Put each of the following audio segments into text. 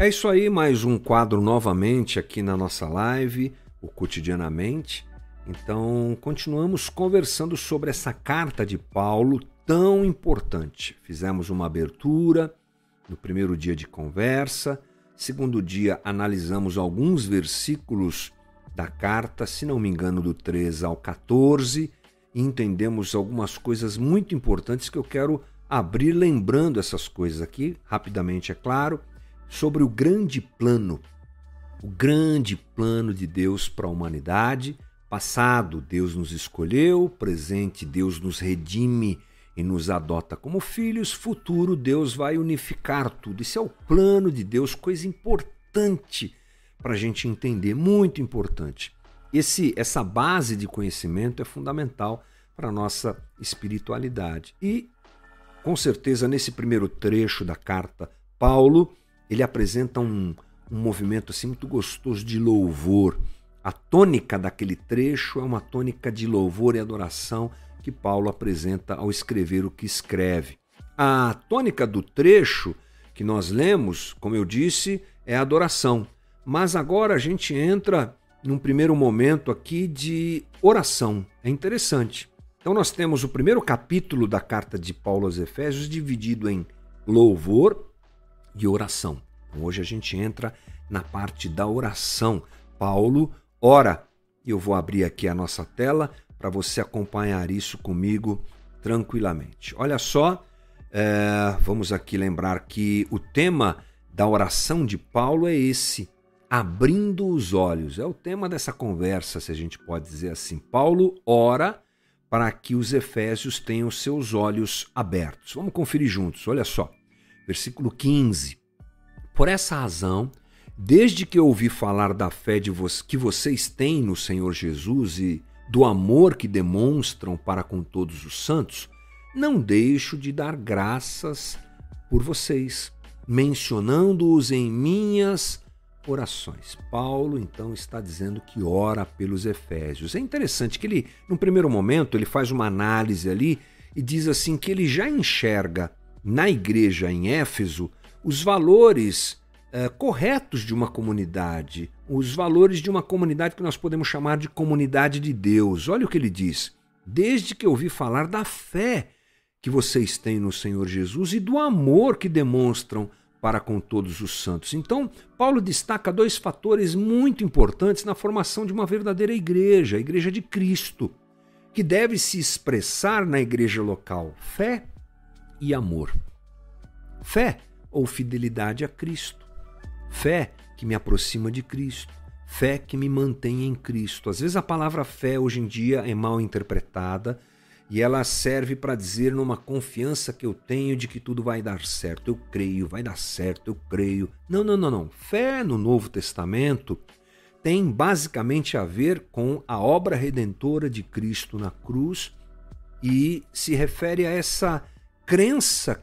É isso aí, mais um quadro novamente aqui na nossa live, o Cotidianamente. Então, continuamos conversando sobre essa carta de Paulo tão importante. Fizemos uma abertura no primeiro dia de conversa, segundo dia analisamos alguns versículos da carta, se não me engano, do 3 ao 14, e entendemos algumas coisas muito importantes que eu quero abrir lembrando essas coisas aqui, rapidamente, é claro, sobre o grande plano, o grande plano de Deus para a humanidade. Passado, Deus nos escolheu, presente, Deus nos redime e nos adota como filhos, futuro, Deus vai unificar tudo. Isso é o plano de Deus, coisa importante para a gente entender, muito importante. Esse, essa base de conhecimento é fundamental para a nossa espiritualidade. E, com certeza, nesse primeiro trecho da carta, Paulo ele apresenta um, um movimento assim muito gostoso de louvor. A tônica daquele trecho é uma tônica de louvor e adoração que Paulo apresenta ao escrever o que escreve. A tônica do trecho que nós lemos, como eu disse, é adoração. Mas agora a gente entra num primeiro momento aqui de oração. É interessante. Então nós temos o primeiro capítulo da carta de Paulo aos Efésios dividido em louvor e oração. Então, hoje a gente entra na parte da oração. Paulo ora. Eu vou abrir aqui a nossa tela para você acompanhar isso comigo tranquilamente. Olha só, é, vamos aqui lembrar que o tema da oração de Paulo é esse: abrindo os olhos. É o tema dessa conversa, se a gente pode dizer assim. Paulo ora para que os efésios tenham seus olhos abertos. Vamos conferir juntos, olha só. Versículo 15. Por essa razão, desde que ouvi falar da fé vo que vocês têm no Senhor Jesus e do amor que demonstram para com todos os santos, não deixo de dar graças por vocês, mencionando-os em minhas orações. Paulo então está dizendo que ora pelos Efésios. É interessante que ele, num primeiro momento, ele faz uma análise ali e diz assim que ele já enxerga na igreja em Éfeso os valores é, corretos de uma comunidade, os valores de uma comunidade que nós podemos chamar de comunidade de Deus. Olha o que ele diz. Desde que ouvi falar da fé que vocês têm no Senhor Jesus e do amor que demonstram para com todos os santos. Então, Paulo destaca dois fatores muito importantes na formação de uma verdadeira igreja, a igreja de Cristo, que deve se expressar na igreja local: fé e amor. Fé ou fidelidade a Cristo. Fé que me aproxima de Cristo. Fé que me mantém em Cristo. Às vezes a palavra fé hoje em dia é mal interpretada e ela serve para dizer numa confiança que eu tenho de que tudo vai dar certo. Eu creio, vai dar certo, eu creio. Não, não, não, não. Fé no Novo Testamento tem basicamente a ver com a obra redentora de Cristo na cruz e se refere a essa crença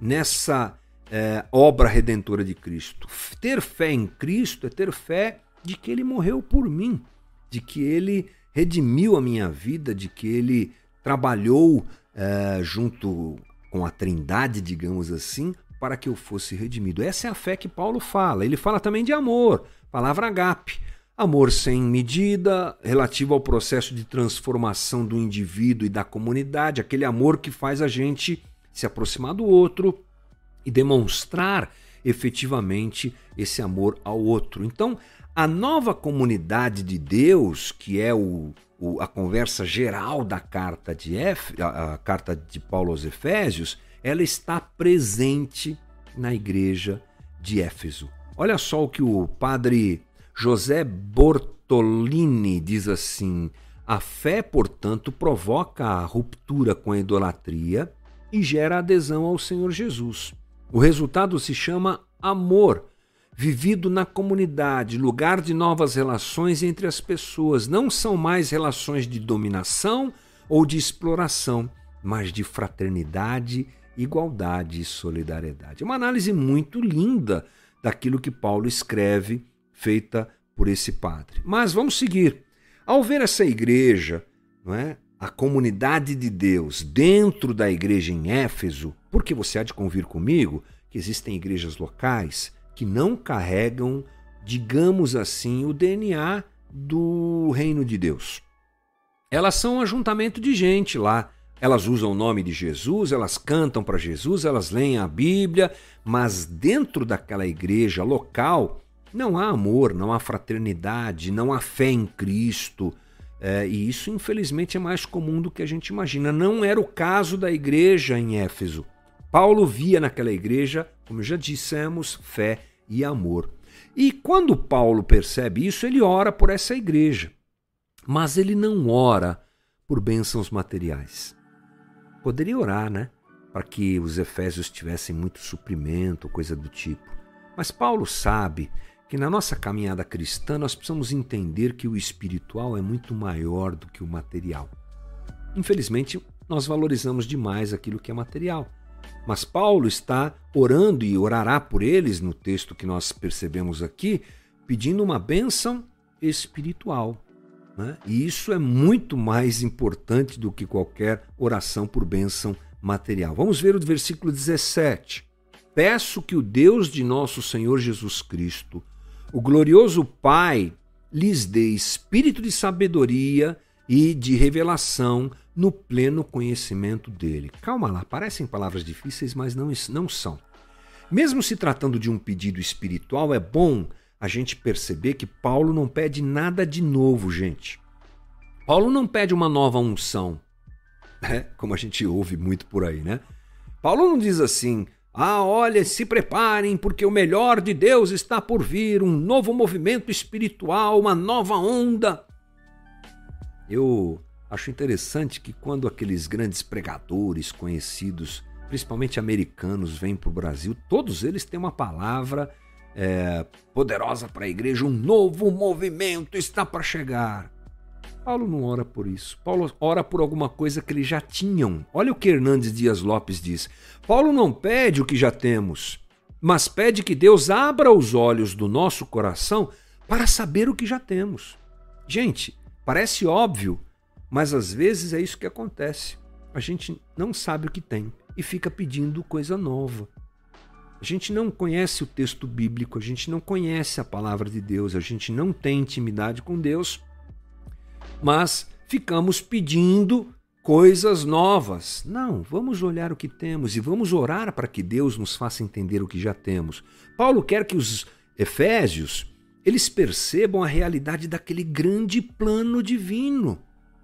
nessa é, obra redentora de Cristo. Ter fé em Cristo é ter fé de que ele morreu por mim, de que ele redimiu a minha vida, de que ele trabalhou é, junto com a Trindade, digamos assim, para que eu fosse redimido. Essa é a fé que Paulo fala. Ele fala também de amor, palavra agape. Amor sem medida, relativo ao processo de transformação do indivíduo e da comunidade, aquele amor que faz a gente se aproximar do outro, e demonstrar efetivamente esse amor ao outro. Então, a nova comunidade de Deus, que é o, o, a conversa geral da carta de F, a, a carta de Paulo aos Efésios, ela está presente na igreja de Éfeso. Olha só o que o padre José Bortolini diz assim: a fé, portanto, provoca a ruptura com a idolatria e gera adesão ao Senhor Jesus. O resultado se chama amor, vivido na comunidade, lugar de novas relações entre as pessoas. Não são mais relações de dominação ou de exploração, mas de fraternidade, igualdade e solidariedade. Uma análise muito linda daquilo que Paulo escreve, feita por esse padre. Mas vamos seguir. Ao ver essa igreja, não é? A comunidade de Deus dentro da igreja em Éfeso, porque você há de convir comigo que existem igrejas locais que não carregam, digamos assim, o DNA do reino de Deus. Elas são um ajuntamento de gente lá. Elas usam o nome de Jesus, elas cantam para Jesus, elas leem a Bíblia, mas dentro daquela igreja local não há amor, não há fraternidade, não há fé em Cristo. É, e isso, infelizmente, é mais comum do que a gente imagina. Não era o caso da igreja em Éfeso. Paulo via naquela igreja, como já dissemos, fé e amor. E quando Paulo percebe isso, ele ora por essa igreja. Mas ele não ora por bênçãos materiais. Poderia orar, né? Para que os efésios tivessem muito suprimento, coisa do tipo. Mas Paulo sabe que na nossa caminhada cristã nós precisamos entender que o espiritual é muito maior do que o material. Infelizmente, nós valorizamos demais aquilo que é material. Mas Paulo está orando e orará por eles no texto que nós percebemos aqui, pedindo uma bênção espiritual. Né? E isso é muito mais importante do que qualquer oração por bênção material. Vamos ver o versículo 17. Peço que o Deus de nosso Senhor Jesus Cristo, o glorioso Pai lhes dê espírito de sabedoria e de revelação no pleno conhecimento dele. Calma lá, parecem palavras difíceis, mas não, não são. Mesmo se tratando de um pedido espiritual, é bom a gente perceber que Paulo não pede nada de novo, gente. Paulo não pede uma nova unção, né? como a gente ouve muito por aí, né? Paulo não diz assim, ah, olha, se preparem, porque o melhor de Deus está por vir, um novo movimento espiritual, uma nova onda. Eu acho interessante que quando aqueles grandes pregadores conhecidos, principalmente americanos, vêm para o Brasil, todos eles têm uma palavra é, poderosa para a igreja, um novo movimento está para chegar. Paulo não ora por isso. Paulo ora por alguma coisa que eles já tinham. Olha o que Hernandes Dias Lopes diz. Paulo não pede o que já temos, mas pede que Deus abra os olhos do nosso coração para saber o que já temos. Gente, parece óbvio, mas às vezes é isso que acontece. A gente não sabe o que tem e fica pedindo coisa nova. A gente não conhece o texto bíblico, a gente não conhece a palavra de Deus, a gente não tem intimidade com Deus mas ficamos pedindo coisas novas. Não, vamos olhar o que temos e vamos orar para que Deus nos faça entender o que já temos. Paulo quer que os efésios eles percebam a realidade daquele grande plano divino,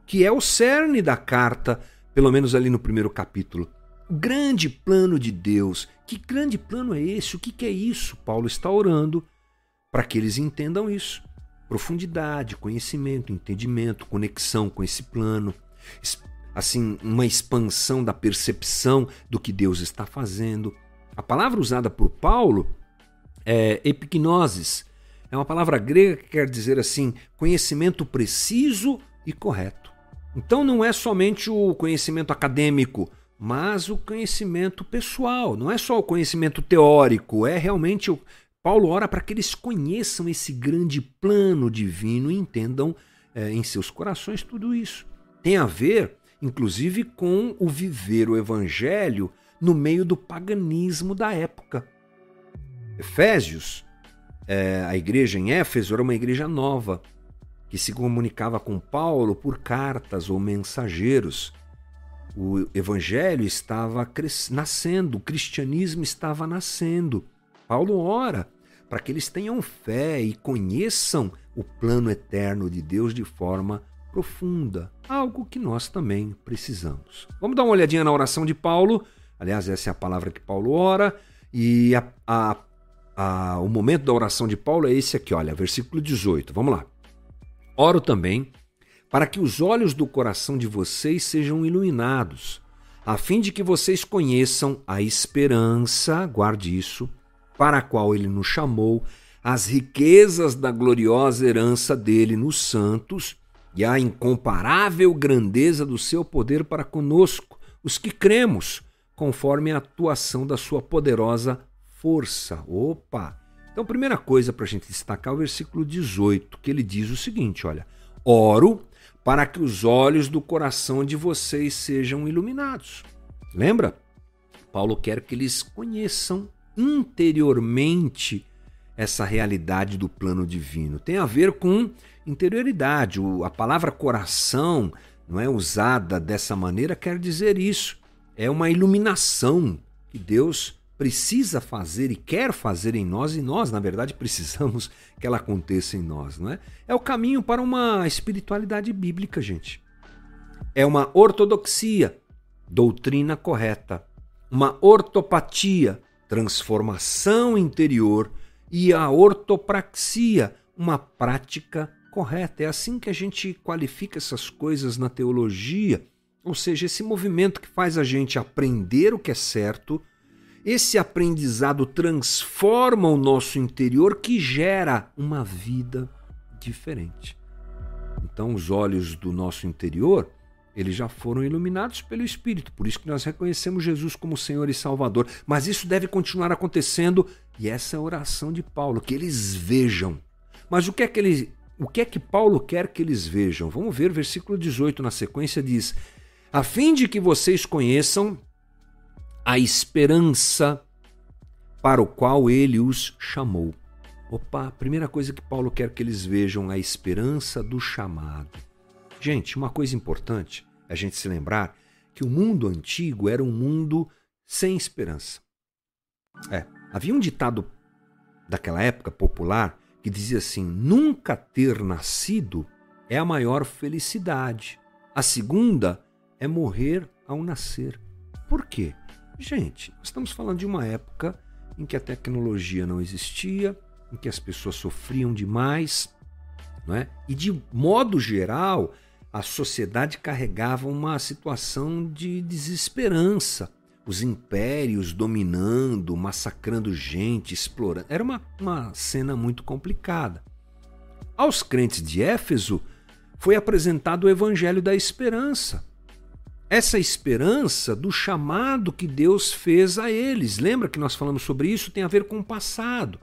que é o cerne da carta, pelo menos ali no primeiro capítulo. O grande plano de Deus. Que grande plano é esse? O que é isso? Paulo está orando para que eles entendam isso profundidade, conhecimento, entendimento, conexão com esse plano, assim, uma expansão da percepção do que Deus está fazendo. A palavra usada por Paulo é epignosis. É uma palavra grega que quer dizer assim, conhecimento preciso e correto. Então não é somente o conhecimento acadêmico, mas o conhecimento pessoal. Não é só o conhecimento teórico, é realmente o Paulo ora para que eles conheçam esse grande plano divino e entendam é, em seus corações tudo isso. Tem a ver, inclusive, com o viver o evangelho no meio do paganismo da época. Efésios, é, a igreja em Éfeso era uma igreja nova, que se comunicava com Paulo por cartas ou mensageiros. O evangelho estava nascendo, o cristianismo estava nascendo. Paulo ora para que eles tenham fé e conheçam o plano eterno de Deus de forma profunda, algo que nós também precisamos. Vamos dar uma olhadinha na oração de Paulo. Aliás, essa é a palavra que Paulo ora. E a, a, a, o momento da oração de Paulo é esse aqui, olha, versículo 18. Vamos lá. Oro também para que os olhos do coração de vocês sejam iluminados, a fim de que vocês conheçam a esperança, guarde isso, para a qual ele nos chamou, as riquezas da gloriosa herança dele nos santos e a incomparável grandeza do seu poder para conosco, os que cremos, conforme a atuação da sua poderosa força. Opa! Então, primeira coisa para a gente destacar é o versículo 18, que ele diz o seguinte: olha, oro para que os olhos do coração de vocês sejam iluminados. Lembra? Paulo quer que eles conheçam interiormente essa realidade do plano divino? Tem a ver com interioridade. A palavra coração não é usada dessa maneira quer dizer isso. É uma iluminação que Deus precisa fazer e quer fazer em nós, e nós, na verdade, precisamos que ela aconteça em nós, não é? É o caminho para uma espiritualidade bíblica, gente. É uma ortodoxia, doutrina correta, uma ortopatia, transformação interior, e a ortopraxia, uma prática correta. É assim que a gente qualifica essas coisas na teologia, ou seja, esse movimento que faz a gente aprender o que é certo. Esse aprendizado transforma o nosso interior que gera uma vida diferente. Então, os olhos do nosso interior, eles já foram iluminados pelo Espírito, por isso que nós reconhecemos Jesus como Senhor e Salvador. Mas isso deve continuar acontecendo, e essa é a oração de Paulo, que eles vejam. Mas o que é que ele o que é que Paulo quer que eles vejam? Vamos ver, versículo 18 na sequência diz: A fim de que vocês conheçam a esperança para o qual ele os chamou. Opa, primeira coisa que Paulo quer que eles vejam a esperança do chamado. Gente, uma coisa importante é a gente se lembrar que o mundo antigo era um mundo sem esperança. É, havia um ditado daquela época popular que dizia assim: nunca ter nascido é a maior felicidade. A segunda é morrer ao nascer. Por quê? Gente, estamos falando de uma época em que a tecnologia não existia, em que as pessoas sofriam demais, não é? E de modo geral, a sociedade carregava uma situação de desesperança os impérios dominando, massacrando gente, explorando. Era uma, uma cena muito complicada. Aos crentes de Éfeso foi apresentado o evangelho da esperança. Essa esperança do chamado que Deus fez a eles. Lembra que nós falamos sobre isso? Tem a ver com o passado.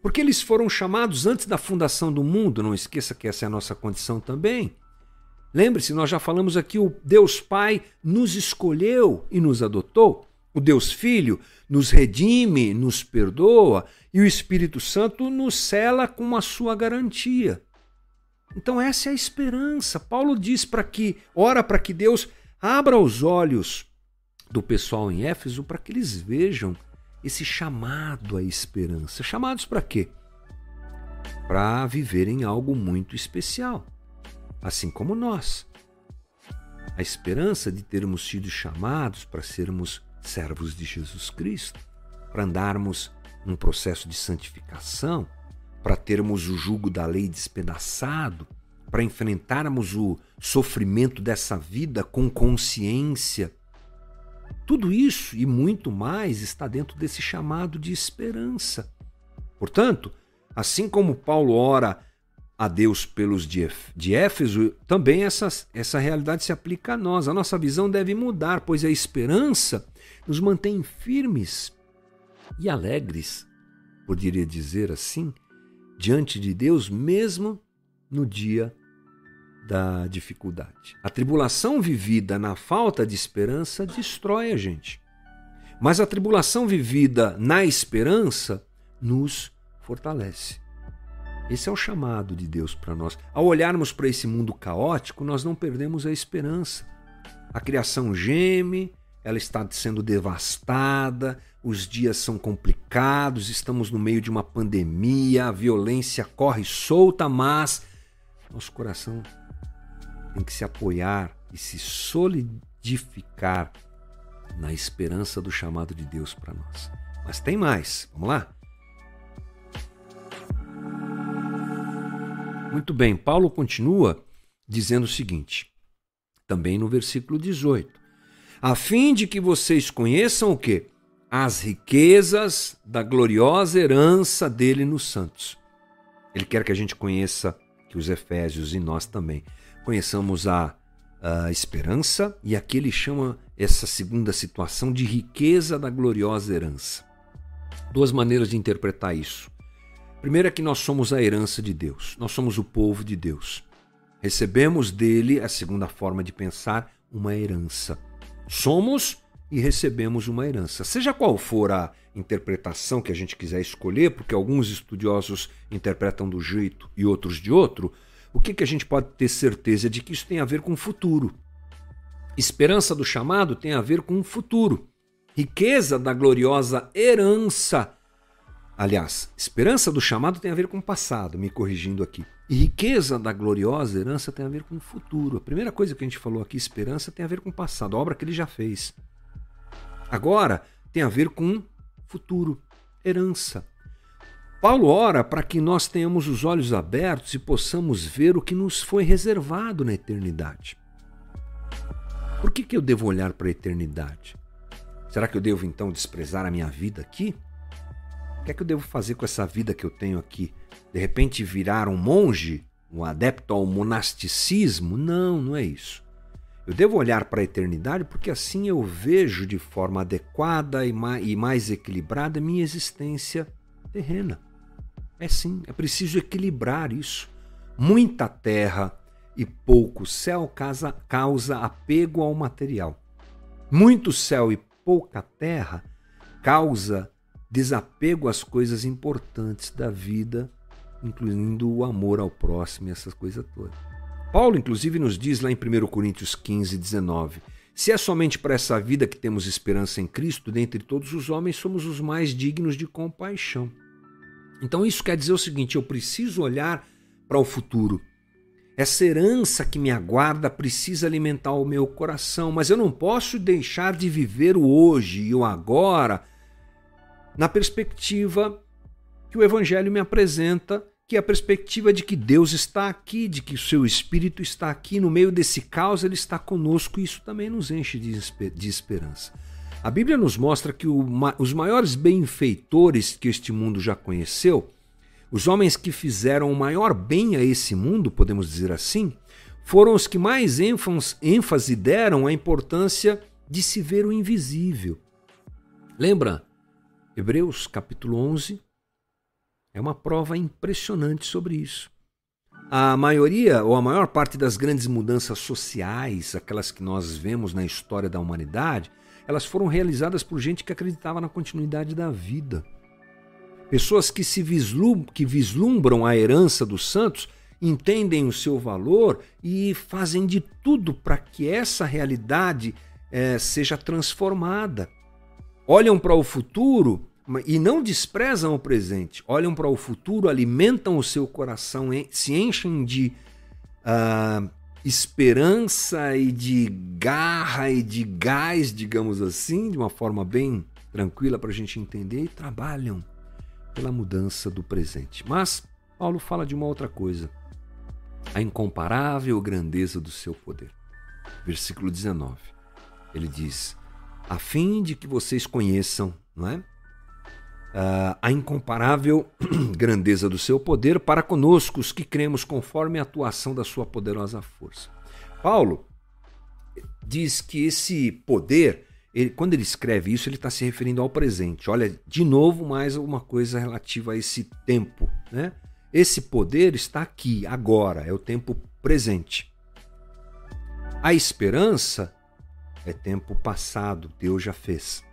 Porque eles foram chamados antes da fundação do mundo, não esqueça que essa é a nossa condição também. Lembre-se, nós já falamos aqui, o Deus Pai nos escolheu e nos adotou. O Deus Filho nos redime, nos perdoa e o Espírito Santo nos cela com a sua garantia. Então essa é a esperança. Paulo diz para que, ora para que Deus abra os olhos do pessoal em Éfeso para que eles vejam esse chamado à esperança. Chamados para quê? Para viverem algo muito especial assim como nós. A esperança de termos sido chamados para sermos servos de Jesus Cristo, para andarmos num processo de santificação, para termos o jugo da lei despedaçado, para enfrentarmos o sofrimento dessa vida com consciência. Tudo isso e muito mais está dentro desse chamado de esperança. Portanto, assim como Paulo ora a Deus pelos de Éfeso, também essa, essa realidade se aplica a nós. A nossa visão deve mudar, pois a esperança nos mantém firmes e alegres, poderia dizer assim, diante de Deus, mesmo no dia da dificuldade. A tribulação vivida na falta de esperança destrói a gente. Mas a tribulação vivida na esperança nos fortalece. Esse é o chamado de Deus para nós. Ao olharmos para esse mundo caótico, nós não perdemos a esperança. A criação geme, ela está sendo devastada, os dias são complicados, estamos no meio de uma pandemia, a violência corre solta, mas nosso coração tem que se apoiar e se solidificar na esperança do chamado de Deus para nós. Mas tem mais, vamos lá? Muito bem, Paulo continua dizendo o seguinte, também no versículo 18: a fim de que vocês conheçam o que? As riquezas da gloriosa herança dele nos santos. Ele quer que a gente conheça, que os Efésios e nós também conheçamos a, a esperança, e aqui ele chama essa segunda situação de riqueza da gloriosa herança. Duas maneiras de interpretar isso. Primeiro é que nós somos a herança de Deus, nós somos o povo de Deus. Recebemos dele, a segunda forma de pensar, uma herança. Somos e recebemos uma herança. Seja qual for a interpretação que a gente quiser escolher, porque alguns estudiosos interpretam do jeito e outros de outro, o que, que a gente pode ter certeza de que isso tem a ver com o futuro. Esperança do chamado tem a ver com o futuro. Riqueza da gloriosa herança. Aliás, esperança do chamado tem a ver com o passado, me corrigindo aqui. E riqueza da gloriosa herança tem a ver com o futuro. A primeira coisa que a gente falou aqui, esperança, tem a ver com o passado, a obra que ele já fez. Agora tem a ver com futuro, herança. Paulo ora para que nós tenhamos os olhos abertos e possamos ver o que nos foi reservado na eternidade. Por que, que eu devo olhar para a eternidade? Será que eu devo então desprezar a minha vida aqui? O que é que eu devo fazer com essa vida que eu tenho aqui? De repente virar um monge? Um adepto ao monasticismo? Não, não é isso. Eu devo olhar para a eternidade porque assim eu vejo de forma adequada e mais equilibrada minha existência terrena. É sim, é preciso equilibrar isso. Muita terra e pouco céu causa, causa apego ao material. Muito céu e pouca terra causa desapego às coisas importantes da vida, incluindo o amor ao próximo e essas coisas todas. Paulo, inclusive, nos diz lá em 1 Coríntios 15, 19: Se é somente para essa vida que temos esperança em Cristo, dentre todos os homens somos os mais dignos de compaixão. Então, isso quer dizer o seguinte: eu preciso olhar para o futuro. Essa herança que me aguarda precisa alimentar o meu coração, mas eu não posso deixar de viver o hoje e o agora na perspectiva que o Evangelho me apresenta que é a perspectiva de que Deus está aqui, de que o seu Espírito está aqui, no meio desse caos ele está conosco e isso também nos enche de esperança. A Bíblia nos mostra que os maiores benfeitores que este mundo já conheceu, os homens que fizeram o maior bem a esse mundo, podemos dizer assim, foram os que mais ênfase deram à importância de se ver o invisível. Lembra Hebreus capítulo 11, é uma prova impressionante sobre isso. A maioria ou a maior parte das grandes mudanças sociais, aquelas que nós vemos na história da humanidade, elas foram realizadas por gente que acreditava na continuidade da vida. Pessoas que se vislumbram, que vislumbram a herança dos santos, entendem o seu valor e fazem de tudo para que essa realidade é, seja transformada. Olham para o futuro e não desprezam o presente, olham para o futuro, alimentam o seu coração, se enchem de uh, esperança e de garra e de gás, digamos assim, de uma forma bem tranquila para a gente entender, e trabalham pela mudança do presente. Mas Paulo fala de uma outra coisa: a incomparável grandeza do seu poder. Versículo 19. Ele diz: a fim de que vocês conheçam, não é? uh, a incomparável grandeza do seu poder para conosco, os que cremos conforme a atuação da sua poderosa força. Paulo diz que esse poder, ele, quando ele escreve isso, ele está se referindo ao presente. Olha, de novo, mais uma coisa relativa a esse tempo. Né? Esse poder está aqui, agora, é o tempo presente. A esperança é tempo passado, Deus já fez.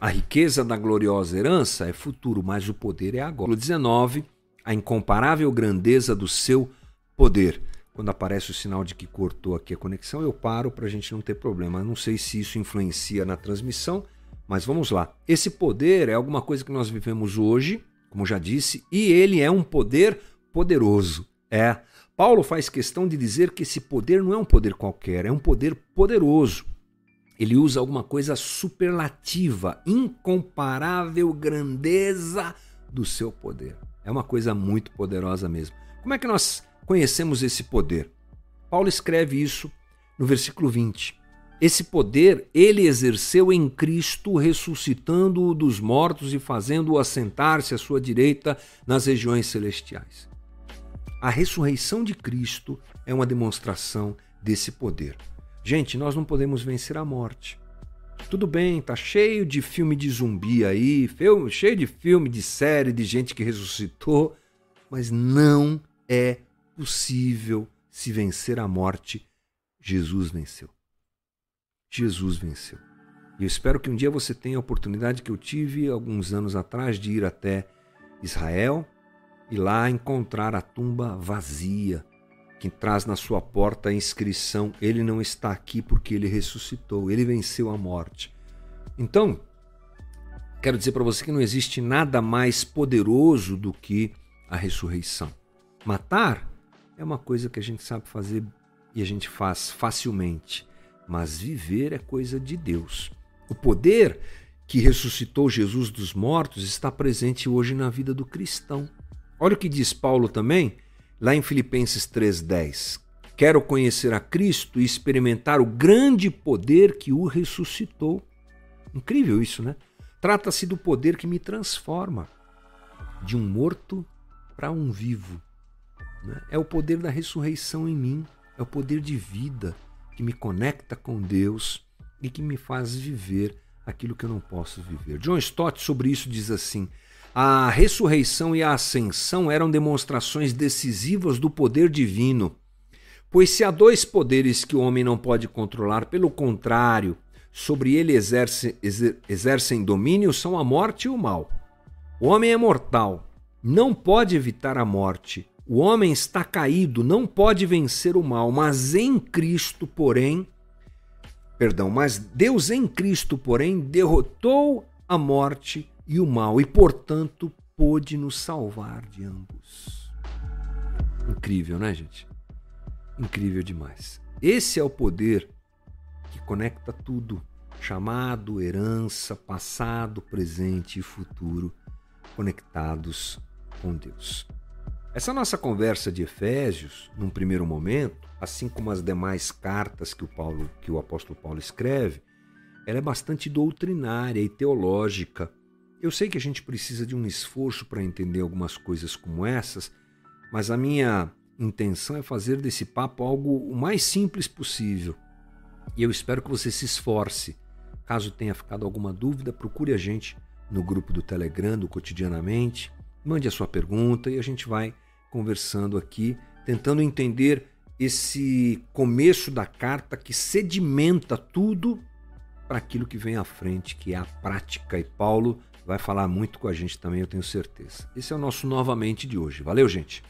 A riqueza da gloriosa herança é futuro, mas o poder é agora. 19, a incomparável grandeza do seu poder. Quando aparece o sinal de que cortou aqui a conexão, eu paro para a gente não ter problema. Não sei se isso influencia na transmissão, mas vamos lá. Esse poder é alguma coisa que nós vivemos hoje, como já disse, e ele é um poder poderoso. É. Paulo faz questão de dizer que esse poder não é um poder qualquer, é um poder poderoso ele usa alguma coisa superlativa, incomparável grandeza do seu poder. É uma coisa muito poderosa mesmo. Como é que nós conhecemos esse poder? Paulo escreve isso no versículo 20. Esse poder ele exerceu em Cristo, ressuscitando-o dos mortos e fazendo-o assentar-se à sua direita nas regiões celestiais. A ressurreição de Cristo é uma demonstração desse poder. Gente, nós não podemos vencer a morte. Tudo bem, tá cheio de filme de zumbi aí, cheio de filme de série de gente que ressuscitou, mas não é possível se vencer a morte. Jesus venceu. Jesus venceu. E eu espero que um dia você tenha a oportunidade que eu tive alguns anos atrás de ir até Israel e lá encontrar a tumba vazia, que traz na sua porta a inscrição: Ele não está aqui porque ele ressuscitou, ele venceu a morte. Então, quero dizer para você que não existe nada mais poderoso do que a ressurreição. Matar é uma coisa que a gente sabe fazer e a gente faz facilmente, mas viver é coisa de Deus. O poder que ressuscitou Jesus dos mortos está presente hoje na vida do cristão. Olha o que diz Paulo também, lá em Filipenses 3:10. Quero conhecer a Cristo e experimentar o grande poder que o ressuscitou. Incrível isso, né? Trata-se do poder que me transforma de um morto para um vivo. Né? É o poder da ressurreição em mim, é o poder de vida que me conecta com Deus e que me faz viver aquilo que eu não posso viver. John Stott sobre isso diz assim: a ressurreição e a ascensão eram demonstrações decisivas do poder divino. Pois se há dois poderes que o homem não pode controlar, pelo contrário, sobre ele exerce, exer, exercem domínio, são a morte e o mal. O homem é mortal, não pode evitar a morte. O homem está caído, não pode vencer o mal, mas em Cristo, porém, perdão, mas Deus em Cristo, porém, derrotou a morte e o mal e, portanto, pôde nos salvar de ambos. Incrível, né, gente? Incrível demais. Esse é o poder que conecta tudo, chamado, herança, passado, presente e futuro, conectados com Deus. Essa nossa conversa de Efésios, num primeiro momento, assim como as demais cartas que o, Paulo, que o apóstolo Paulo escreve, ela é bastante doutrinária e teológica. Eu sei que a gente precisa de um esforço para entender algumas coisas como essas, mas a minha intenção é fazer desse papo algo o mais simples possível. E eu espero que você se esforce. Caso tenha ficado alguma dúvida, procure a gente no grupo do Telegram do Cotidianamente, mande a sua pergunta e a gente vai conversando aqui, tentando entender esse começo da carta que sedimenta tudo para aquilo que vem à frente, que é a prática. E Paulo vai falar muito com a gente também, eu tenho certeza. Esse é o nosso novamente de hoje. Valeu, gente!